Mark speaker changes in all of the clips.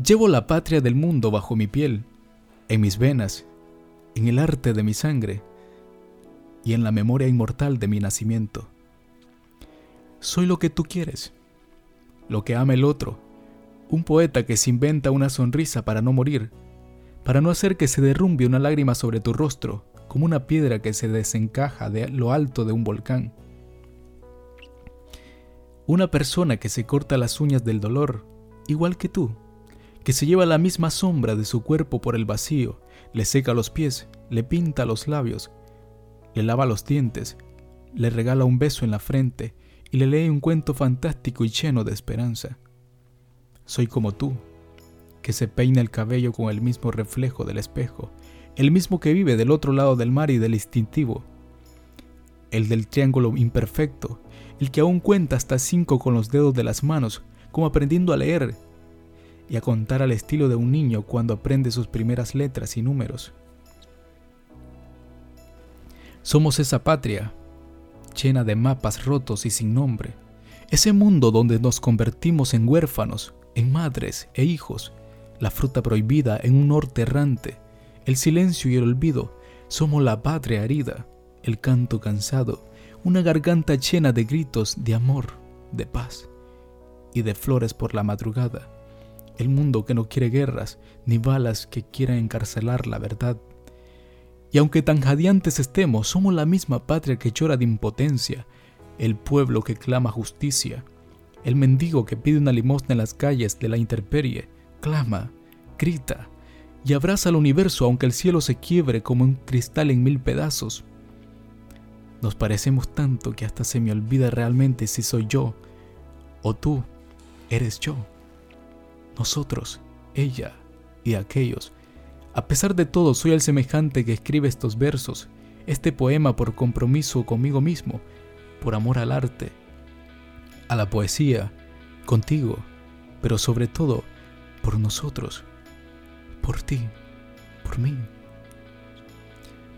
Speaker 1: Llevo la patria del mundo bajo mi piel, en mis venas, en el arte de mi sangre y en la memoria inmortal de mi nacimiento. Soy lo que tú quieres, lo que ama el otro, un poeta que se inventa una sonrisa para no morir, para no hacer que se derrumbe una lágrima sobre tu rostro, como una piedra que se desencaja de lo alto de un volcán. Una persona que se corta las uñas del dolor, igual que tú, que se lleva la misma sombra de su cuerpo por el vacío, le seca los pies, le pinta los labios, le lava los dientes, le regala un beso en la frente y le lee un cuento fantástico y lleno de esperanza. Soy como tú, que se peina el cabello con el mismo reflejo del espejo, el mismo que vive del otro lado del mar y del instintivo, el del triángulo imperfecto, el que aún cuenta hasta cinco con los dedos de las manos, como aprendiendo a leer y a contar al estilo de un niño cuando aprende sus primeras letras y números. Somos esa patria, llena de mapas rotos y sin nombre, ese mundo donde nos convertimos en huérfanos, en madres e hijos, la fruta prohibida en un norte errante, el silencio y el olvido, somos la patria herida, el canto cansado, una garganta llena de gritos de amor, de paz y de flores por la madrugada, el mundo que no quiere guerras ni balas que quieran encarcelar la verdad. Y aunque tan jadeantes estemos, somos la misma patria que llora de impotencia, el pueblo que clama justicia, el mendigo que pide una limosna en las calles de la intemperie, clama, grita y abraza al universo aunque el cielo se quiebre como un cristal en mil pedazos. Nos parecemos tanto que hasta se me olvida realmente si soy yo o tú eres yo. Nosotros, ella y aquellos. A pesar de todo, soy el semejante que escribe estos versos, este poema por compromiso conmigo mismo, por amor al arte, a la poesía, contigo, pero sobre todo por nosotros, por ti, por mí.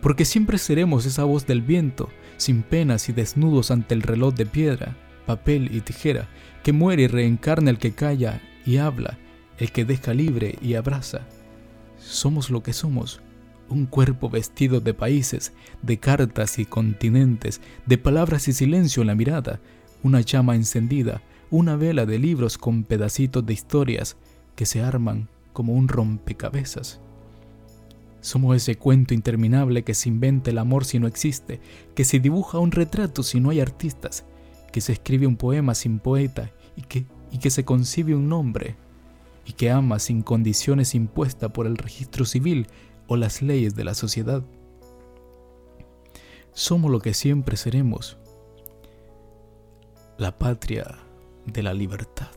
Speaker 1: Porque siempre seremos esa voz del viento, sin penas y desnudos ante el reloj de piedra, papel y tijera, que muere y reencarna el que calla y habla, el que deja libre y abraza. Somos lo que somos, un cuerpo vestido de países, de cartas y continentes, de palabras y silencio en la mirada, una llama encendida, una vela de libros con pedacitos de historias que se arman como un rompecabezas. Somos ese cuento interminable que se inventa el amor si no existe, que se dibuja un retrato si no hay artistas, que se escribe un poema sin poeta y que, y que se concibe un nombre, y que ama sin condiciones impuestas por el registro civil o las leyes de la sociedad. Somos lo que siempre seremos, la patria de la libertad.